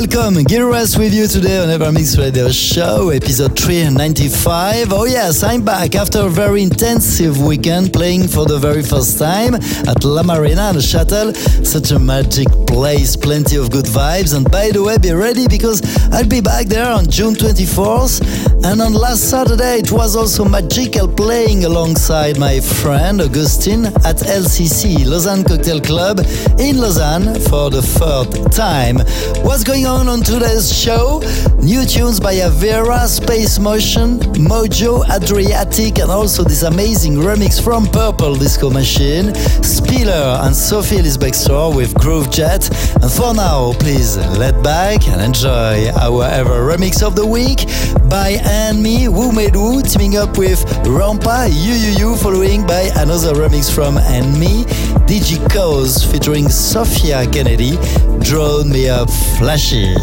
Welcome. Gil Everest with you today on Evermix Radio Show, episode 395. Oh yes, I'm back after a very intensive weekend playing for the very first time at La Marina and Shuttle. Such a magic place, plenty of good vibes. And by the way, be ready because I'll be back there on June 24th. And on last Saturday, it was also magical playing alongside my friend Augustine at LCC, Lausanne Cocktail Club in Lausanne for the third time. What's going on on today's show? New tunes by Avera, Space Motion, Mojo, Adriatic, and also this amazing remix from Purple Disco Machine, Spiller and Sophie Ellis-Bextor with Groovejet. And for now, please let back and enjoy our ever remix of the week by &ME, Woo Made Woo, teaming up with Rampa, You following by another remix from and me, DJ Koze featuring Sophia Kennedy, Drone Me Up Flashy.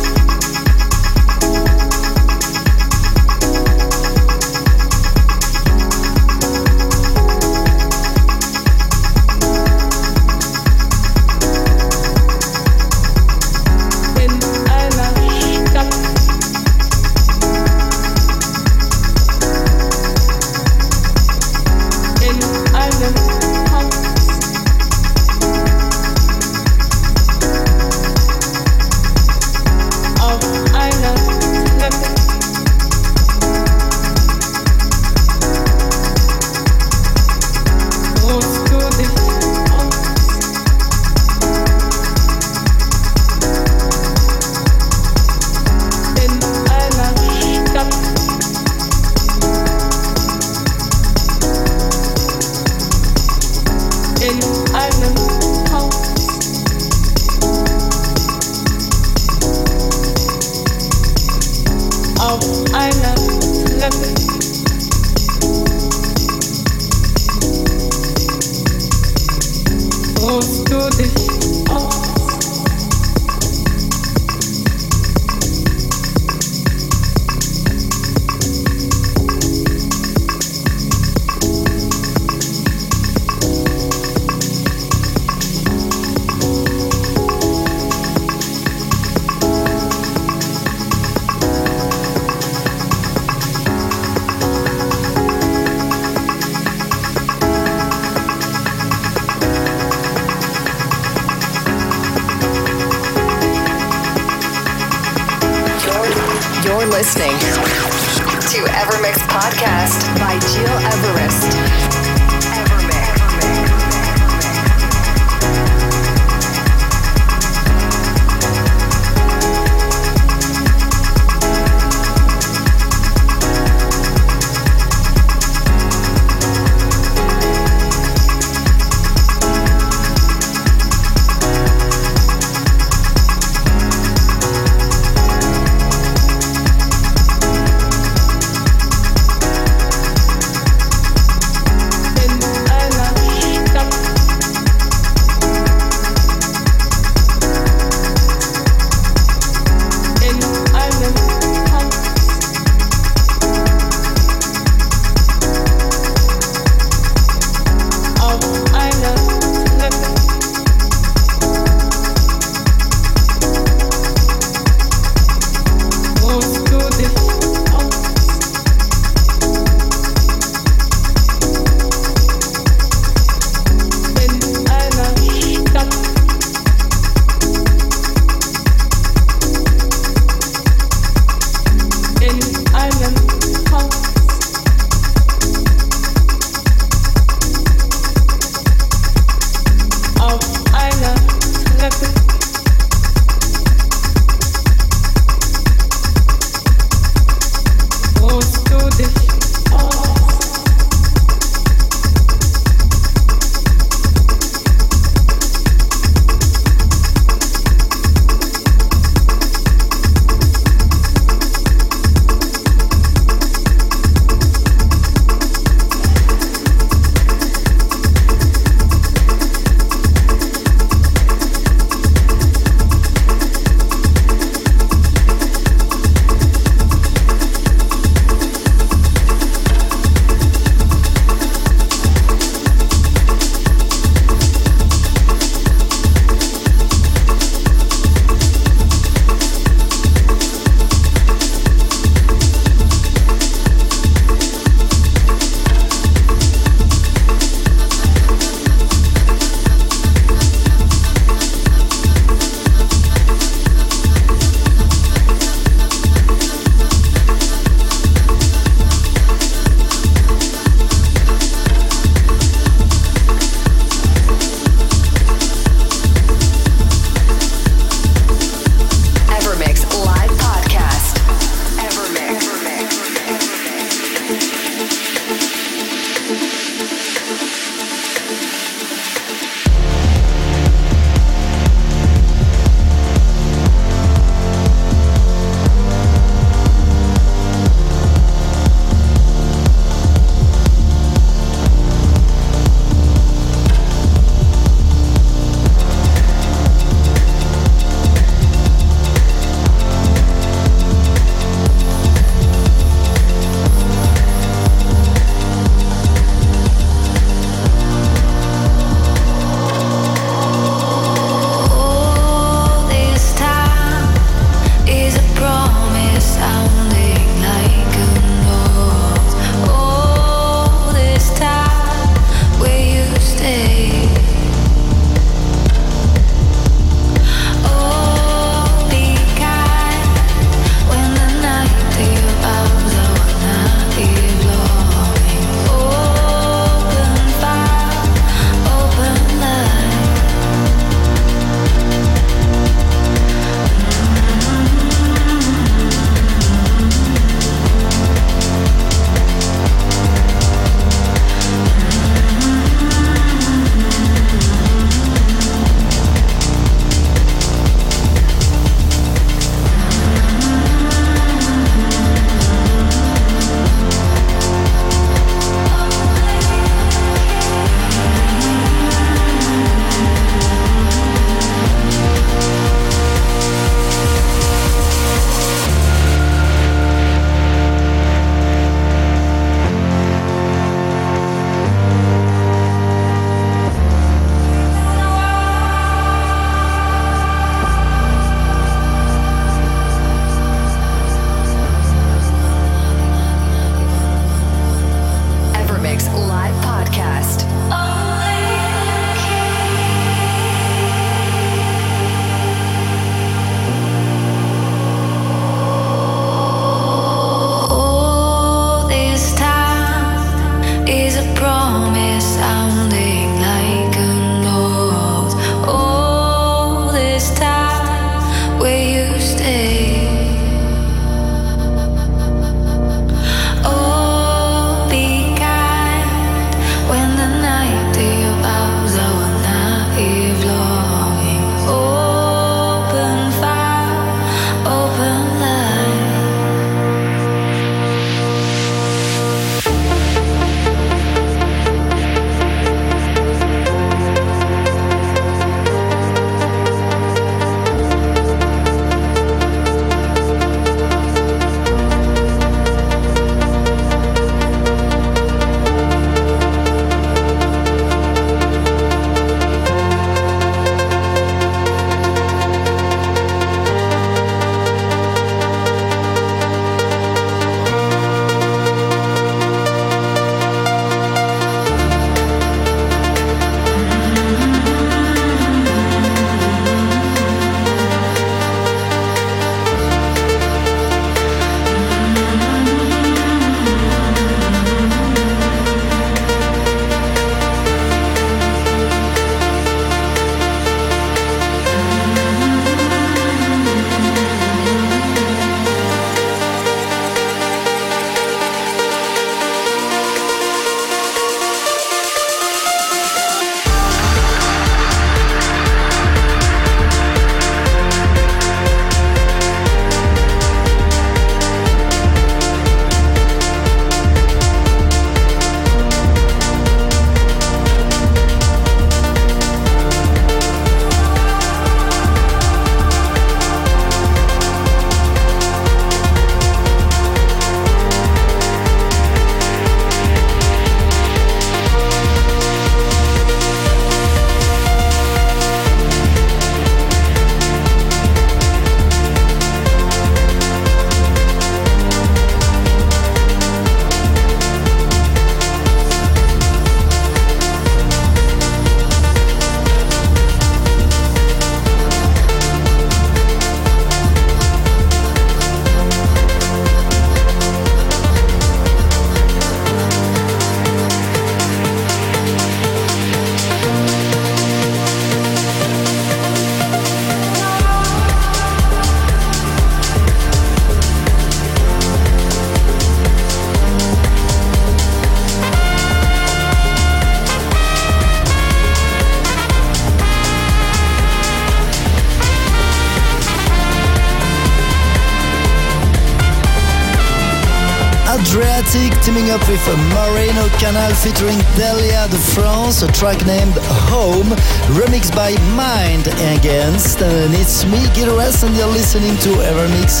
Canal featuring Delia de France, a track named Home, remixed by Mind Against. And it's me, Gil Everest, and you're listening to Evermix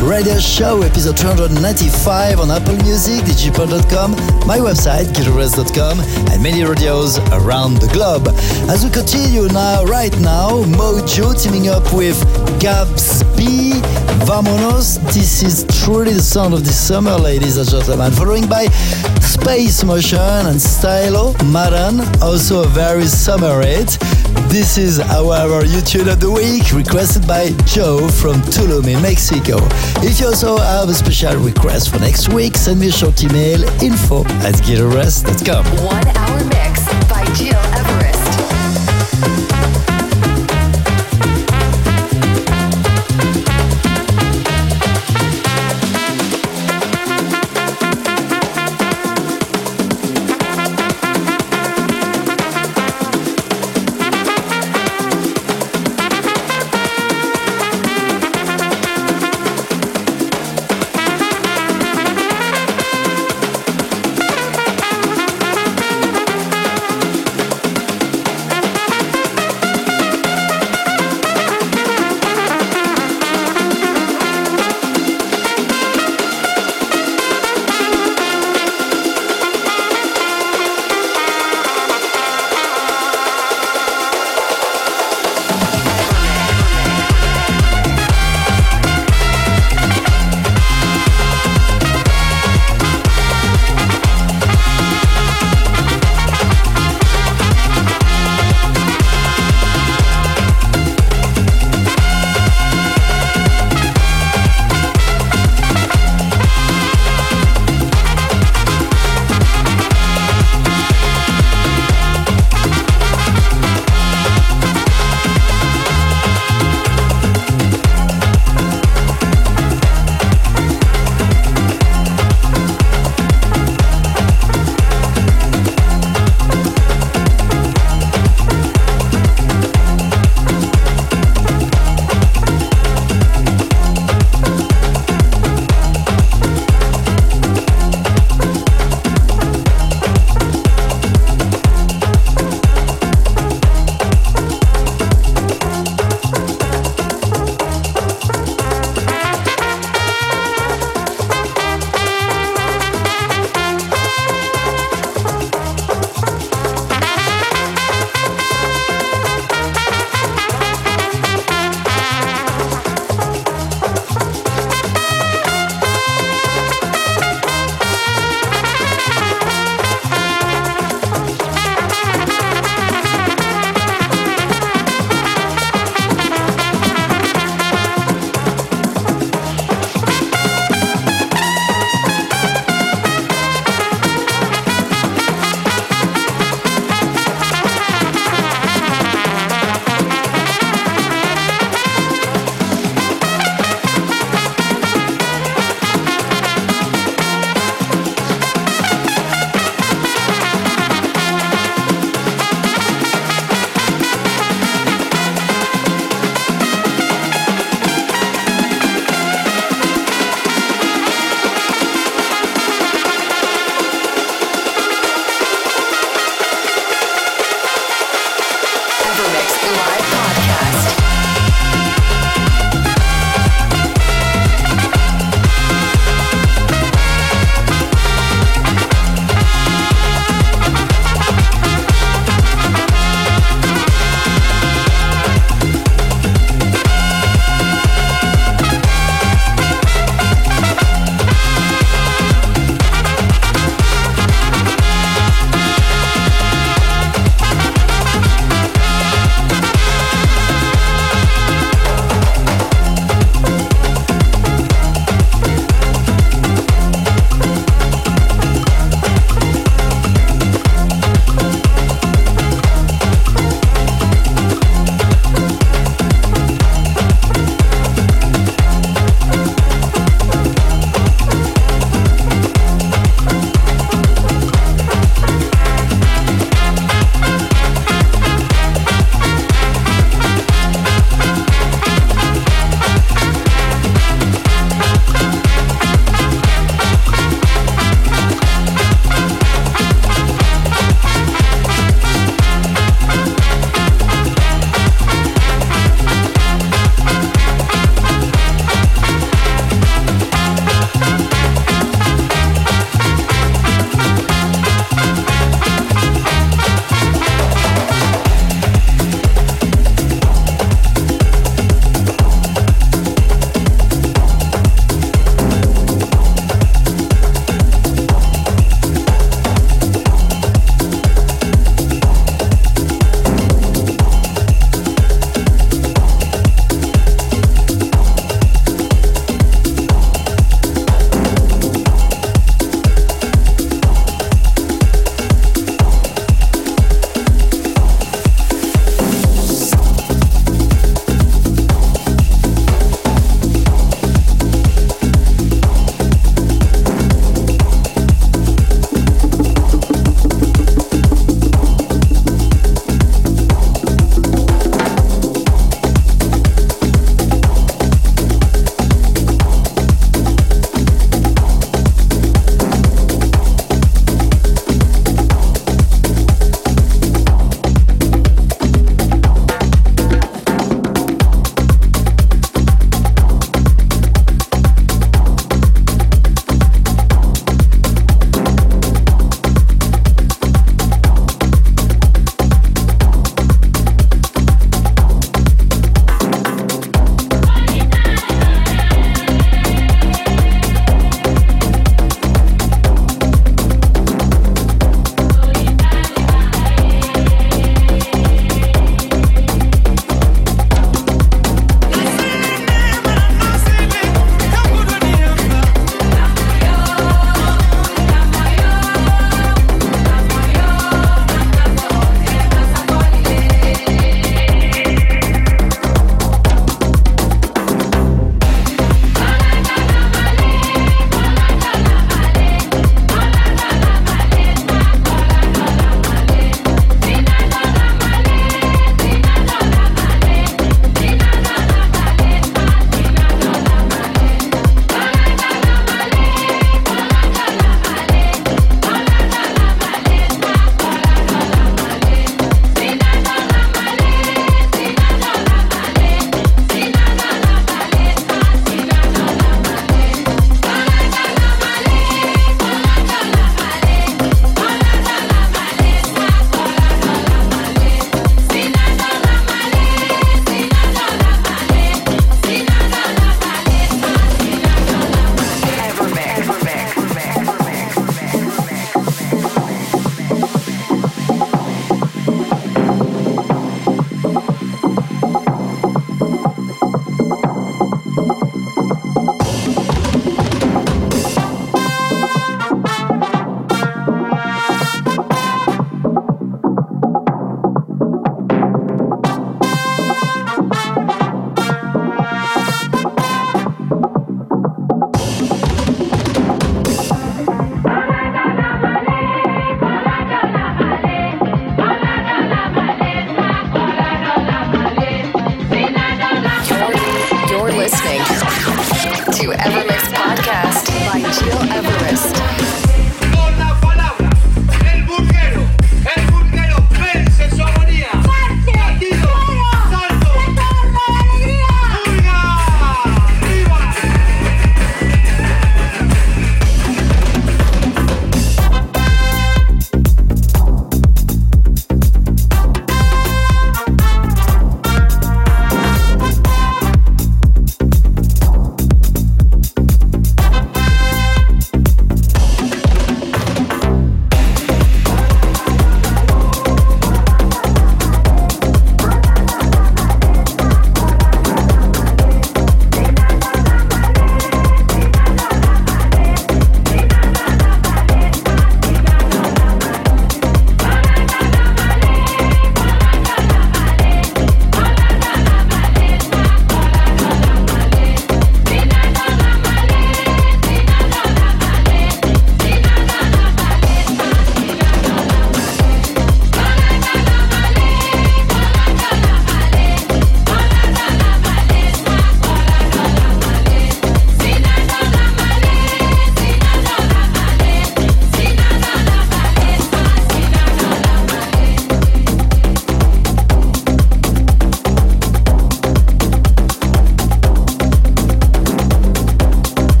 Radio Show, episode 295 on Apple Music, digipod.com, my website, gileverest.com, and many radios around the globe. As we continue now, right now, Mojo teaming up with Gabs B. Vamonos. This is truly the sound of the summer, ladies and gentlemen. Following by Space Motion and Stylo Maran, also a very summer hit. This is our YouTube of the week, requested by Joe from Tulum Mexico. If you also have a special request for next week, send me a short email info at gileverest.com. One hour mix by Gil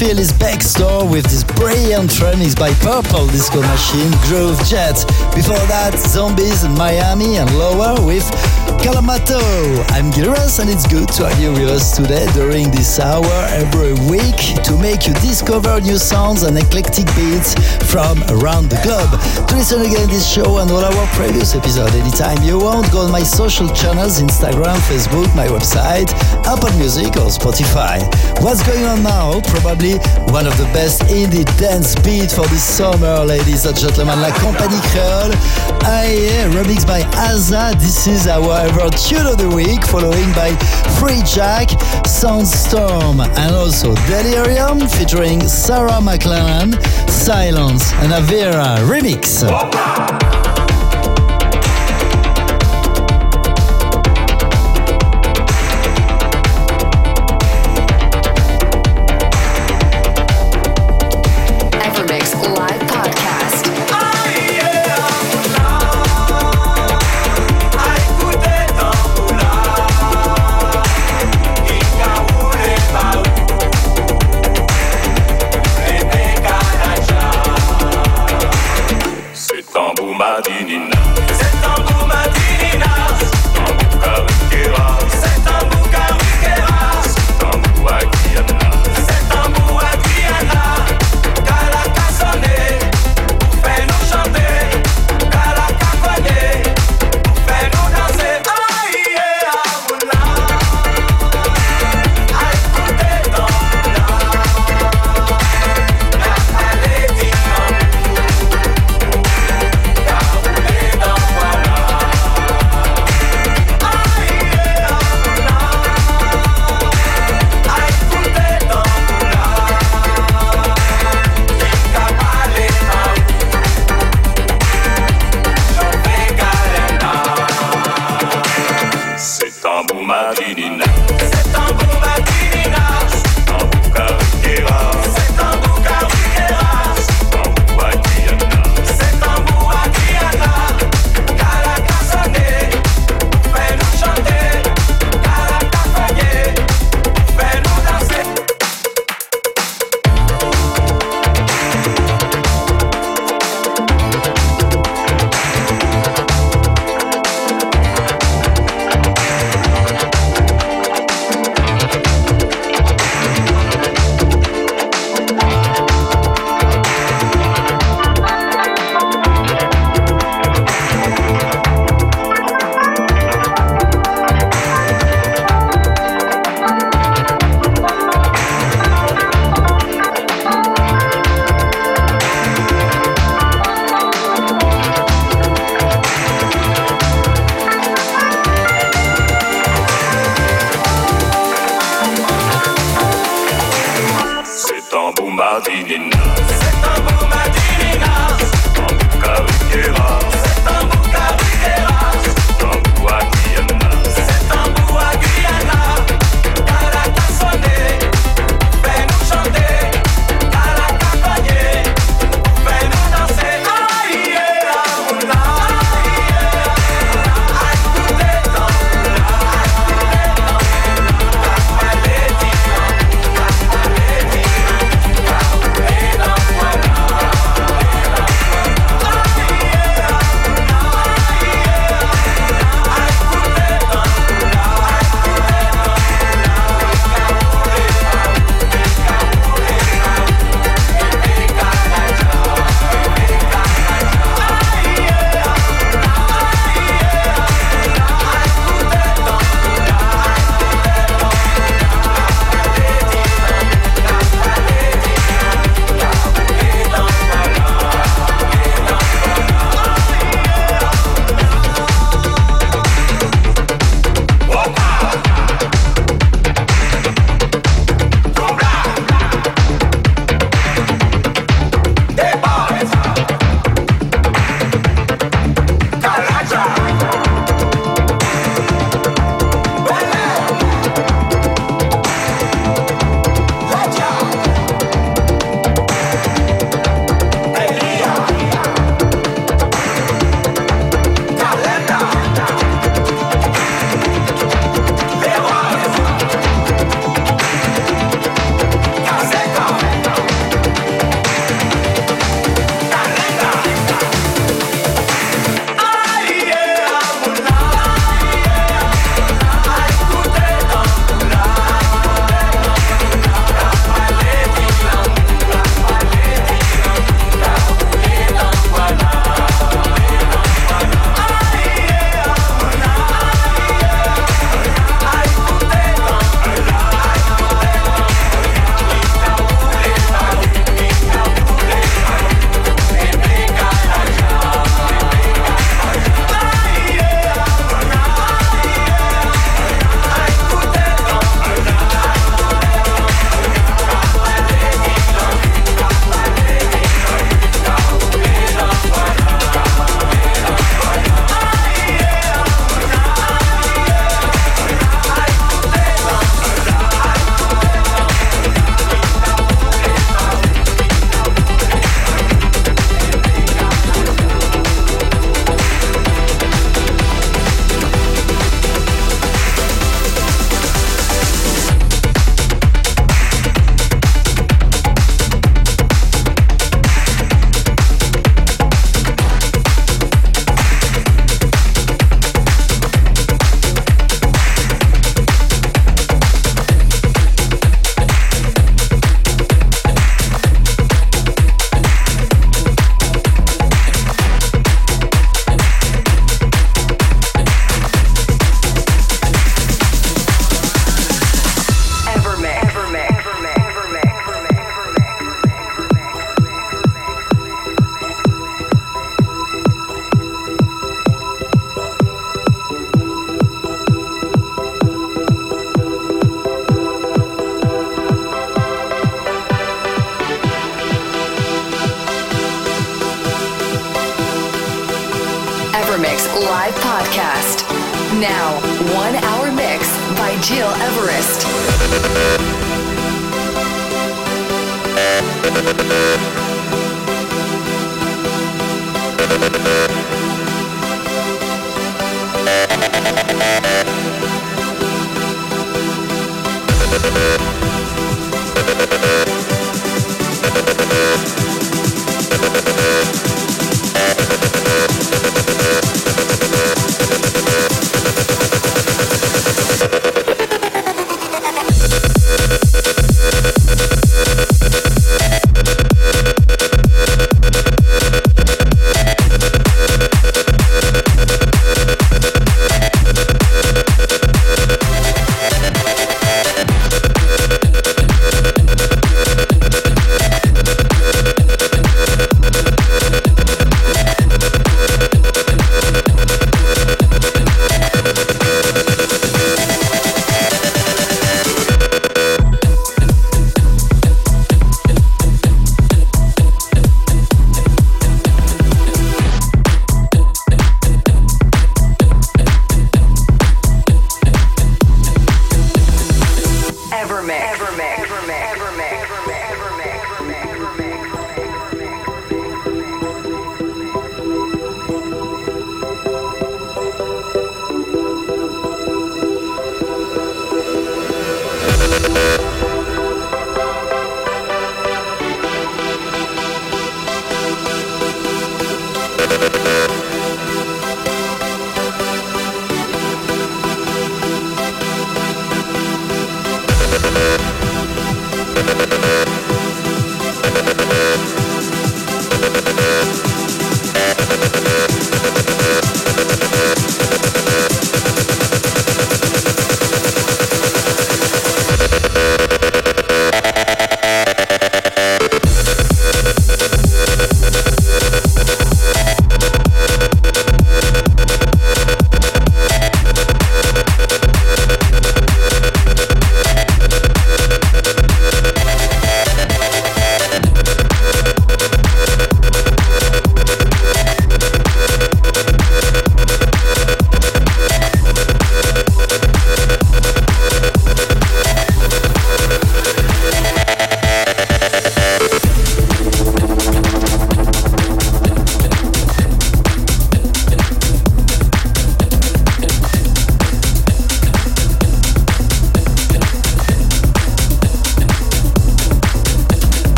feel his backstore with this brilliant remix by Purple Disco Machine, Groovejet. Before that, Zombies in Miami and Lower with Kalamato. I'm Gil Everest and it's good to have you with us today during this hour every week to make you discover new sounds and eclectic beats from around the globe. To listen again this show and all our previous episodes anytime you want, go on my social channels, Instagram, Facebook, my website, Apple Music or Spotify. What's going on now? Probably one of the best indie dance beat for this summer, ladies and gentlemen, La Compagnie Creole. Aye, remix by Aza. This is our ever tune of the week, following by Free Jack, Soundstorm, and also Delirium featuring Sarah McLachlan, Silence, and Avira remix.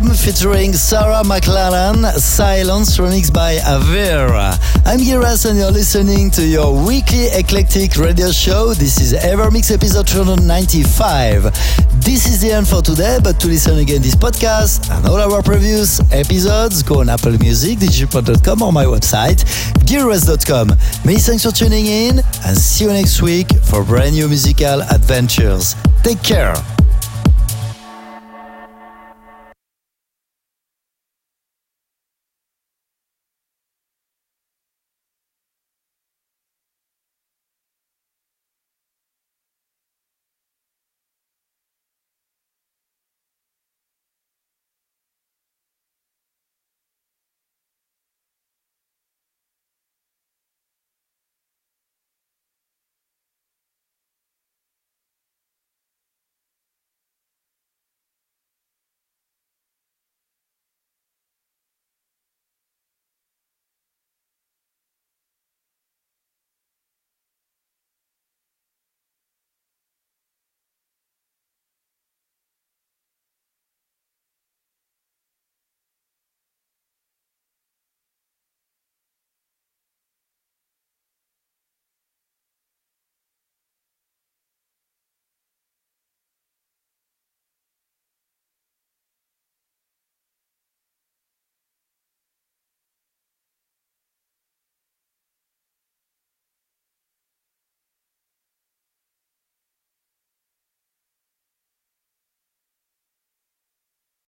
Verb featuring Sarah McLachlan, Silence remixed by Avira. I'm Gil Everest and you're listening to your weekly eclectic radio show. This is Evermix episode 295. This is the end for today, but to listen again this podcast and all our previous episodes, go on Apple Music, digipod.com or my website, gileverest.com. Many thanks for tuning in and see you next week for brand new musical adventures. Take care.